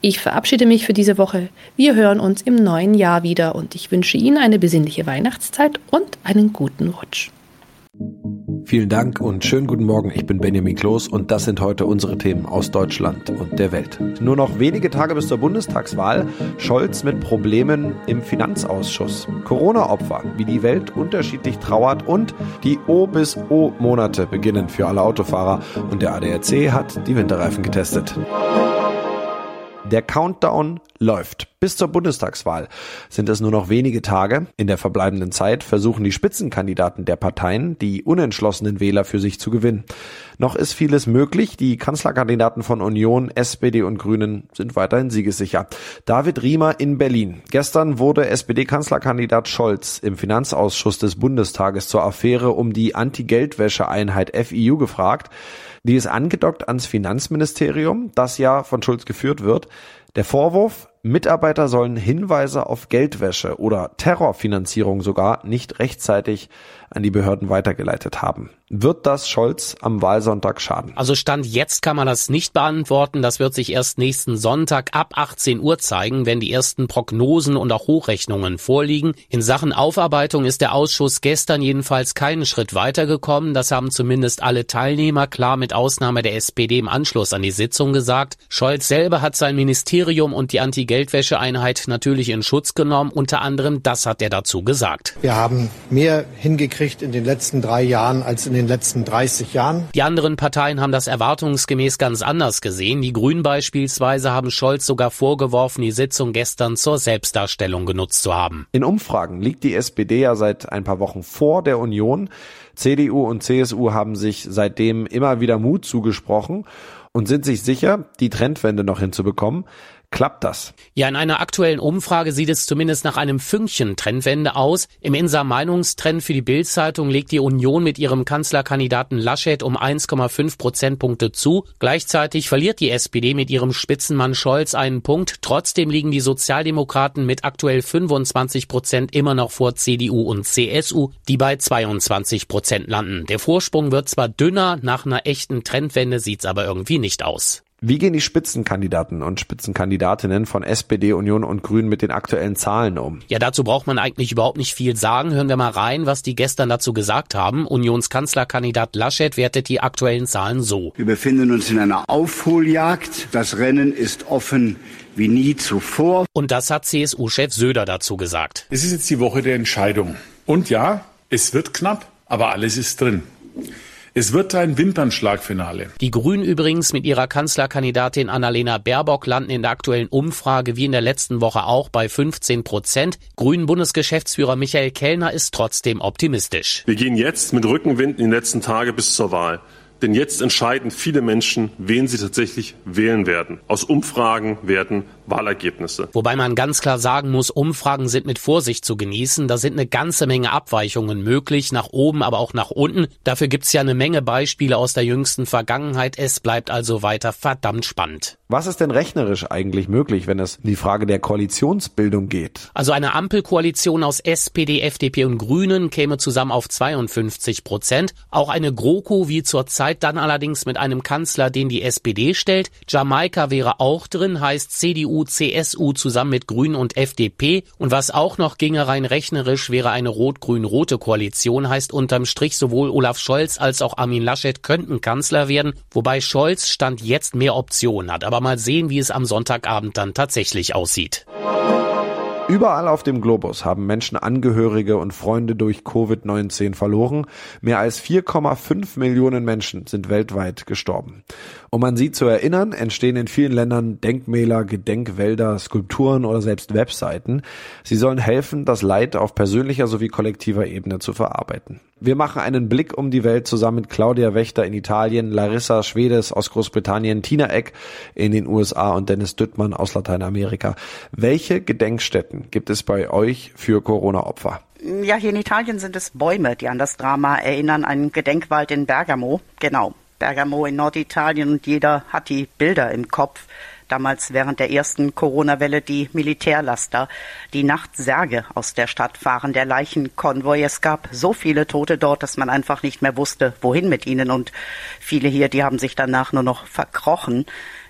Ich verabschiede mich für diese Woche. Wir hören uns im neuen Jahr wieder und ich wünsche Ihnen eine besinnliche Weihnachtszeit und einen guten Rutsch. Vielen Dank und schönen guten Morgen. Ich bin Benjamin Kloß und das sind heute unsere Themen aus Deutschland und der Welt. Nur noch wenige Tage bis zur Bundestagswahl. Scholz mit Problemen im Finanzausschuss. Corona-Opfer, wie die Welt unterschiedlich trauert und die O bis O-Monate beginnen für alle Autofahrer und der ADAC hat die Winterreifen getestet. Der Countdown läuft. Bis zur Bundestagswahl sind es nur noch wenige Tage. In der verbleibenden Zeit versuchen die Spitzenkandidaten der Parteien, die unentschlossenen Wähler für sich zu gewinnen. Noch ist vieles möglich. Die Kanzlerkandidaten von Union, SPD und Grünen sind weiterhin siegessicher. David Riemer in Berlin. Gestern wurde SPD-Kanzlerkandidat Scholz im Finanzausschuss des Bundestages zur Affäre um die Anti-Geldwäsche-Einheit FIU gefragt. Die ist angedockt ans Finanzministerium, das ja von Schulz geführt wird. Der Vorwurf, Mitarbeiter sollen Hinweise auf Geldwäsche oder Terrorfinanzierung sogar nicht rechtzeitig an die Behörden weitergeleitet haben. Wird das Scholz am Wahlsonntag schaden? Also Stand jetzt kann man das nicht beantworten. Das wird sich erst nächsten Sonntag ab 18 Uhr zeigen, wenn die ersten Prognosen und auch Hochrechnungen vorliegen. In Sachen Aufarbeitung ist der Ausschuss gestern jedenfalls keinen Schritt weitergekommen. Das haben zumindest alle Teilnehmer klar mit Ausnahme der SPD im Anschluss an die Sitzung gesagt. Scholz selber hat sein Ministerium und die Anti-Geldwäsche-Einheit natürlich in Schutz genommen. Unter anderem das hat er dazu gesagt. Wir haben mehr hingekriegt in den letzten drei Jahren als in den den letzten 30 Jahren. Die anderen Parteien haben das erwartungsgemäß ganz anders gesehen. Die Grünen beispielsweise haben Scholz sogar vorgeworfen, die Sitzung gestern zur Selbstdarstellung genutzt zu haben. In Umfragen liegt die SPD ja seit ein paar Wochen vor der Union. CDU und CSU haben sich seitdem immer wieder Mut zugesprochen und sind sich sicher, die Trendwende noch hinzubekommen. Klappt das? Ja, in einer aktuellen Umfrage sieht es zumindest nach einem Fünkchen Trendwende aus. Im Insa Meinungstrend für die Bild-Zeitung legt die Union mit ihrem Kanzlerkandidaten Laschet um 1,5 Prozentpunkte zu. Gleichzeitig verliert die SPD mit ihrem Spitzenmann Scholz einen Punkt. Trotzdem liegen die Sozialdemokraten mit aktuell 25 Prozent immer noch vor CDU und CSU, die bei 22 Prozent landen. Der Vorsprung wird zwar dünner, nach einer echten Trendwende sieht's aber irgendwie nicht aus. Wie gehen die Spitzenkandidaten und Spitzenkandidatinnen von SPD, Union und Grünen mit den aktuellen Zahlen um? Ja, dazu braucht man eigentlich überhaupt nicht viel sagen. Hören wir mal rein, was die gestern dazu gesagt haben. Unionskanzlerkandidat Laschet wertet die aktuellen Zahlen so. Wir befinden uns in einer Aufholjagd. Das Rennen ist offen wie nie zuvor. Und das hat CSU-Chef Söder dazu gesagt. Es ist jetzt die Woche der Entscheidung. Und ja, es wird knapp, aber alles ist drin. Es wird ein Wimpernschlagfinale. Die Grünen übrigens mit ihrer Kanzlerkandidatin Annalena Baerbock landen in der aktuellen Umfrage wie in der letzten Woche auch bei 15 Prozent. Grünen Bundesgeschäftsführer Michael Kellner ist trotzdem optimistisch. Wir gehen jetzt mit Rückenwind in die letzten Tage bis zur Wahl. Denn jetzt entscheiden viele Menschen, wen sie tatsächlich wählen werden. Aus Umfragen werden Wahlergebnisse. Wobei man ganz klar sagen muss, Umfragen sind mit Vorsicht zu genießen. Da sind eine ganze Menge Abweichungen möglich, nach oben, aber auch nach unten. Dafür gibt's ja eine Menge Beispiele aus der jüngsten Vergangenheit. Es bleibt also weiter verdammt spannend. Was ist denn rechnerisch eigentlich möglich, wenn es in die Frage der Koalitionsbildung geht? Also eine Ampelkoalition aus SPD, FDP und Grünen käme zusammen auf 52 Prozent. Auch eine GroKo wie zurzeit dann allerdings mit einem Kanzler, den die SPD stellt. Jamaika wäre auch drin, heißt CDU, CSU zusammen mit Grünen und FDP. Und was auch noch ginge rein rechnerisch, wäre eine rot-grün-rote Koalition, heißt unterm Strich sowohl Olaf Scholz als auch Armin Laschet könnten Kanzler werden, wobei Scholz Stand jetzt mehr Optionen hat. Aber mal sehen, wie es am Sonntagabend dann tatsächlich aussieht. Überall auf dem Globus haben Menschen Angehörige und Freunde durch Covid-19 verloren. Mehr als 4,5 Millionen Menschen sind weltweit gestorben. Um an sie zu erinnern, entstehen in vielen Ländern Denkmäler, Gedenkwälder, Skulpturen oder selbst Webseiten. Sie sollen helfen, das Leid auf persönlicher sowie kollektiver Ebene zu verarbeiten. Wir machen einen Blick um die Welt zusammen mit Claudia Wächter in Italien, Larissa Schwedes aus Großbritannien, Tina Eck in den USA und Dennis Düttmann aus Lateinamerika. Welche Gedenkstätten gibt es bei euch für Corona-Opfer? Ja, hier in Italien sind es Bäume, die an das Drama erinnern. Ein Gedenkwald in Bergamo, genau. Bergamo in Norditalien und jeder hat die Bilder im Kopf damals während der ersten Corona-Welle die Militärlaster, die nachts Särge aus der Stadt fahren, der Leichenkonvoi. Es gab so viele Tote dort, dass man einfach nicht mehr wusste, wohin mit ihnen. Und viele hier, die haben sich danach nur noch verkrochen.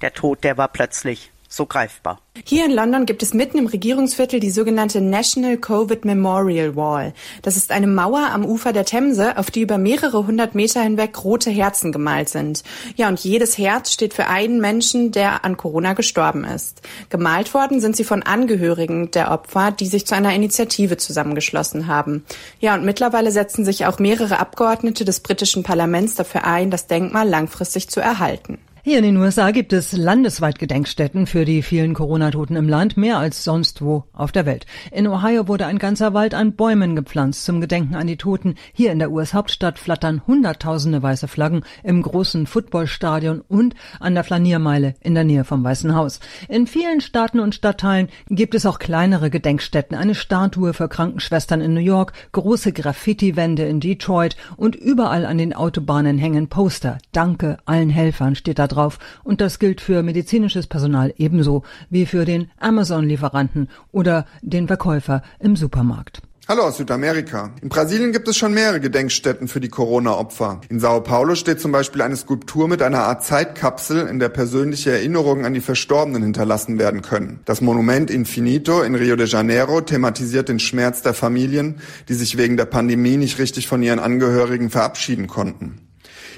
Der Tod, der war plötzlich so greifbar. Hier in London gibt es mitten im Regierungsviertel die sogenannte National Covid Memorial Wall. Das ist eine Mauer am Ufer der Themse, auf die über mehrere hundert Meter hinweg rote Herzen gemalt sind. Ja, und jedes Herz steht für einen Menschen, der an Corona gestorben ist. Gemalt worden sind sie von Angehörigen der Opfer, die sich zu einer Initiative zusammengeschlossen haben. Ja, und mittlerweile setzen sich auch mehrere Abgeordnete des britischen Parlaments dafür ein, das Denkmal langfristig zu erhalten. Hier in den USA gibt es landesweit Gedenkstätten für die vielen Corona-Toten im Land, mehr als sonst wo auf der Welt. In Ohio wurde ein ganzer Wald an Bäumen gepflanzt zum Gedenken an die Toten. Hier in der US-Hauptstadt flattern hunderttausende weiße Flaggen im großen Footballstadion und an der Flaniermeile in der Nähe vom Weißen Haus. In vielen Staaten und Stadtteilen gibt es auch kleinere Gedenkstätten, eine Statue für Krankenschwestern in New York, große Graffiti-Wände in Detroit und überall an den Autobahnen hängen Poster. Danke allen Helfern steht da drauf und das gilt für medizinisches Personal ebenso wie für den Amazon-Lieferanten oder den Verkäufer im Supermarkt. Hallo aus Südamerika. In Brasilien gibt es schon mehrere Gedenkstätten für die Corona-Opfer. In Sao Paulo steht zum Beispiel eine Skulptur mit einer Art Zeitkapsel, in der persönliche Erinnerungen an die Verstorbenen hinterlassen werden können. Das Monument Infinito in Rio de Janeiro thematisiert den Schmerz der Familien, die sich wegen der Pandemie nicht richtig von ihren Angehörigen verabschieden konnten.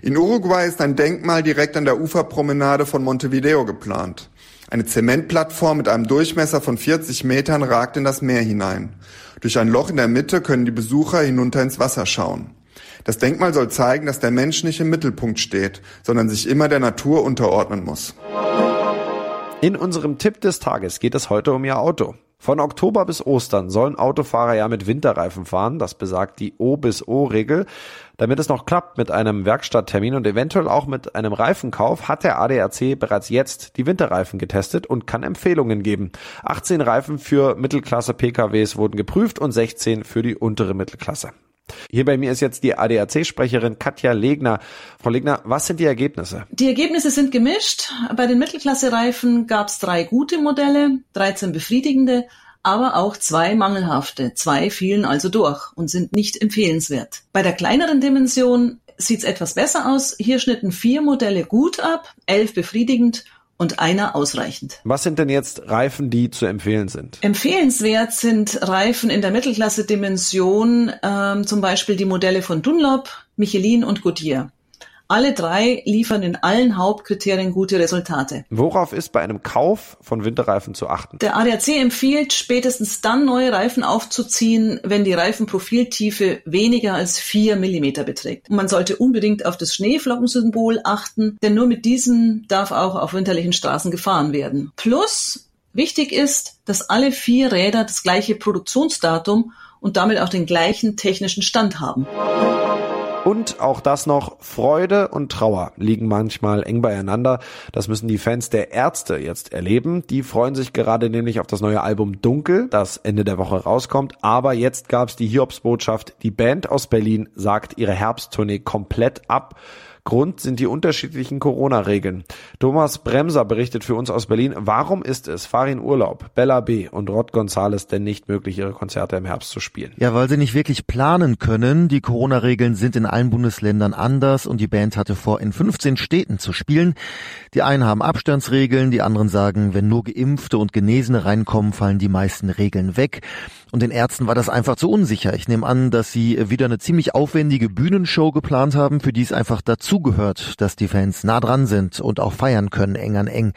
In Uruguay ist ein Denkmal direkt an der Uferpromenade von Montevideo geplant. Eine Zementplattform mit einem Durchmesser von 40 Metern ragt in das Meer hinein. Durch ein Loch in der Mitte können die Besucher hinunter ins Wasser schauen. Das Denkmal soll zeigen, dass der Mensch nicht im Mittelpunkt steht, sondern sich immer der Natur unterordnen muss. In unserem Tipp des Tages geht es heute um Ihr Auto. Von Oktober bis Ostern sollen Autofahrer ja mit Winterreifen fahren, das besagt die O bis O-Regel. Damit es noch klappt mit einem Werkstatttermin und eventuell auch mit einem Reifenkauf, hat der ADAC bereits jetzt die Winterreifen getestet und kann Empfehlungen geben. 18 Reifen für Mittelklasse PKWs wurden geprüft und 16 für die untere Mittelklasse. Hier bei mir ist jetzt die ADAC-Sprecherin Katja Legner. Frau Legner, was sind die Ergebnisse? Die Ergebnisse sind gemischt. Bei den Mittelklasse-Reifen gab es drei gute Modelle, 13 befriedigende, aber auch zwei mangelhafte. Zwei fielen also durch und sind nicht empfehlenswert. Bei der kleineren Dimension sieht es etwas besser aus. Hier schnitten vier Modelle gut ab, elf befriedigend und einer ausreichend. Was sind denn jetzt Reifen, die zu empfehlen sind? Empfehlenswert sind Reifen in der Mittelklasse-Dimension, ähm, zum Beispiel die Modelle von Dunlop, Michelin und Goodyear. Alle drei liefern in allen Hauptkriterien gute Resultate. Worauf ist bei einem Kauf von Winterreifen zu achten? Der ADAC empfiehlt, spätestens dann neue Reifen aufzuziehen, wenn die Reifenprofiltiefe weniger als vier Millimeter beträgt. Und man sollte unbedingt auf das Schneeflockensymbol achten, denn nur mit diesem darf auch auf winterlichen Straßen gefahren werden. Plus, wichtig ist, dass alle vier Räder das gleiche Produktionsdatum und damit auch den gleichen technischen Stand haben. Und auch das noch, Freude und Trauer liegen manchmal eng beieinander. Das müssen die Fans der Ärzte jetzt erleben. Die freuen sich gerade nämlich auf das neue Album Dunkel, das Ende der Woche rauskommt. Aber jetzt gab's die Hiobsbotschaft. Die Band aus Berlin sagt ihre Herbsttournee komplett ab. Grund sind die unterschiedlichen Corona-Regeln. Thomas Bremser berichtet für uns aus Berlin, warum ist es Farin Urlaub, Bella B. und Rod Gonzales denn nicht möglich, ihre Konzerte im Herbst zu spielen? Ja, weil sie nicht wirklich planen können. Die Corona-Regeln sind in allen Bundesländern anders und die Band hatte vor, in 15 Städten zu spielen. Die einen haben Abstandsregeln, die anderen sagen, wenn nur Geimpfte und Genesene reinkommen, fallen die meisten Regeln weg. Und den Ärzten war das einfach zu unsicher. Ich nehme an, dass sie wieder eine ziemlich aufwendige Bühnenshow geplant haben, für die es einfach dazugehört, dass die Fans nah dran sind und auch feiern können, eng an eng.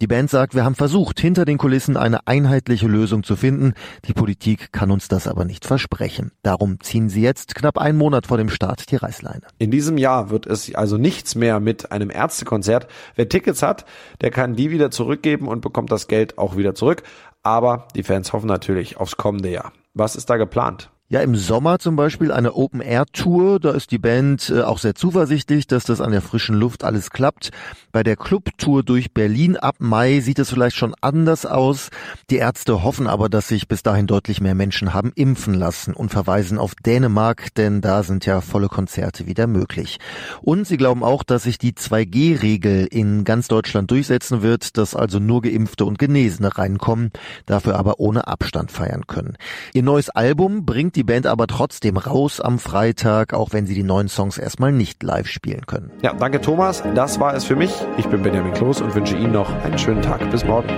Die Band sagt, wir haben versucht, hinter den Kulissen eine einheitliche Lösung zu finden. Die Politik kann uns das aber nicht versprechen. Darum ziehen sie jetzt knapp einen Monat vor dem Start die Reißleine. In diesem Jahr wird es also nichts mehr mit einem Ärztekonzert. Wer Tickets hat, der kann die wieder zurückgeben und bekommt das Geld auch wieder zurück. Aber die Fans hoffen natürlich aufs kommende Jahr. Was ist da geplant? Ja, im Sommer zum Beispiel eine Open-Air-Tour. Da ist die Band äh, auch sehr zuversichtlich, dass das an der frischen Luft alles klappt. Bei der Club-Tour durch Berlin ab Mai sieht es vielleicht schon anders aus. Die Ärzte hoffen aber, dass sich bis dahin deutlich mehr Menschen haben impfen lassen und verweisen auf Dänemark, denn da sind ja volle Konzerte wieder möglich. Und sie glauben auch, dass sich die 2G-Regel in ganz Deutschland durchsetzen wird, dass also nur Geimpfte und Genesene reinkommen, dafür aber ohne Abstand feiern können. Ihr neues Album bringt die Band aber trotzdem raus am Freitag, auch wenn sie die neuen Songs erstmal nicht live spielen können. Ja, danke Thomas. Das war es für mich. Ich bin Benjamin Kloß und wünsche Ihnen noch einen schönen Tag. Bis morgen.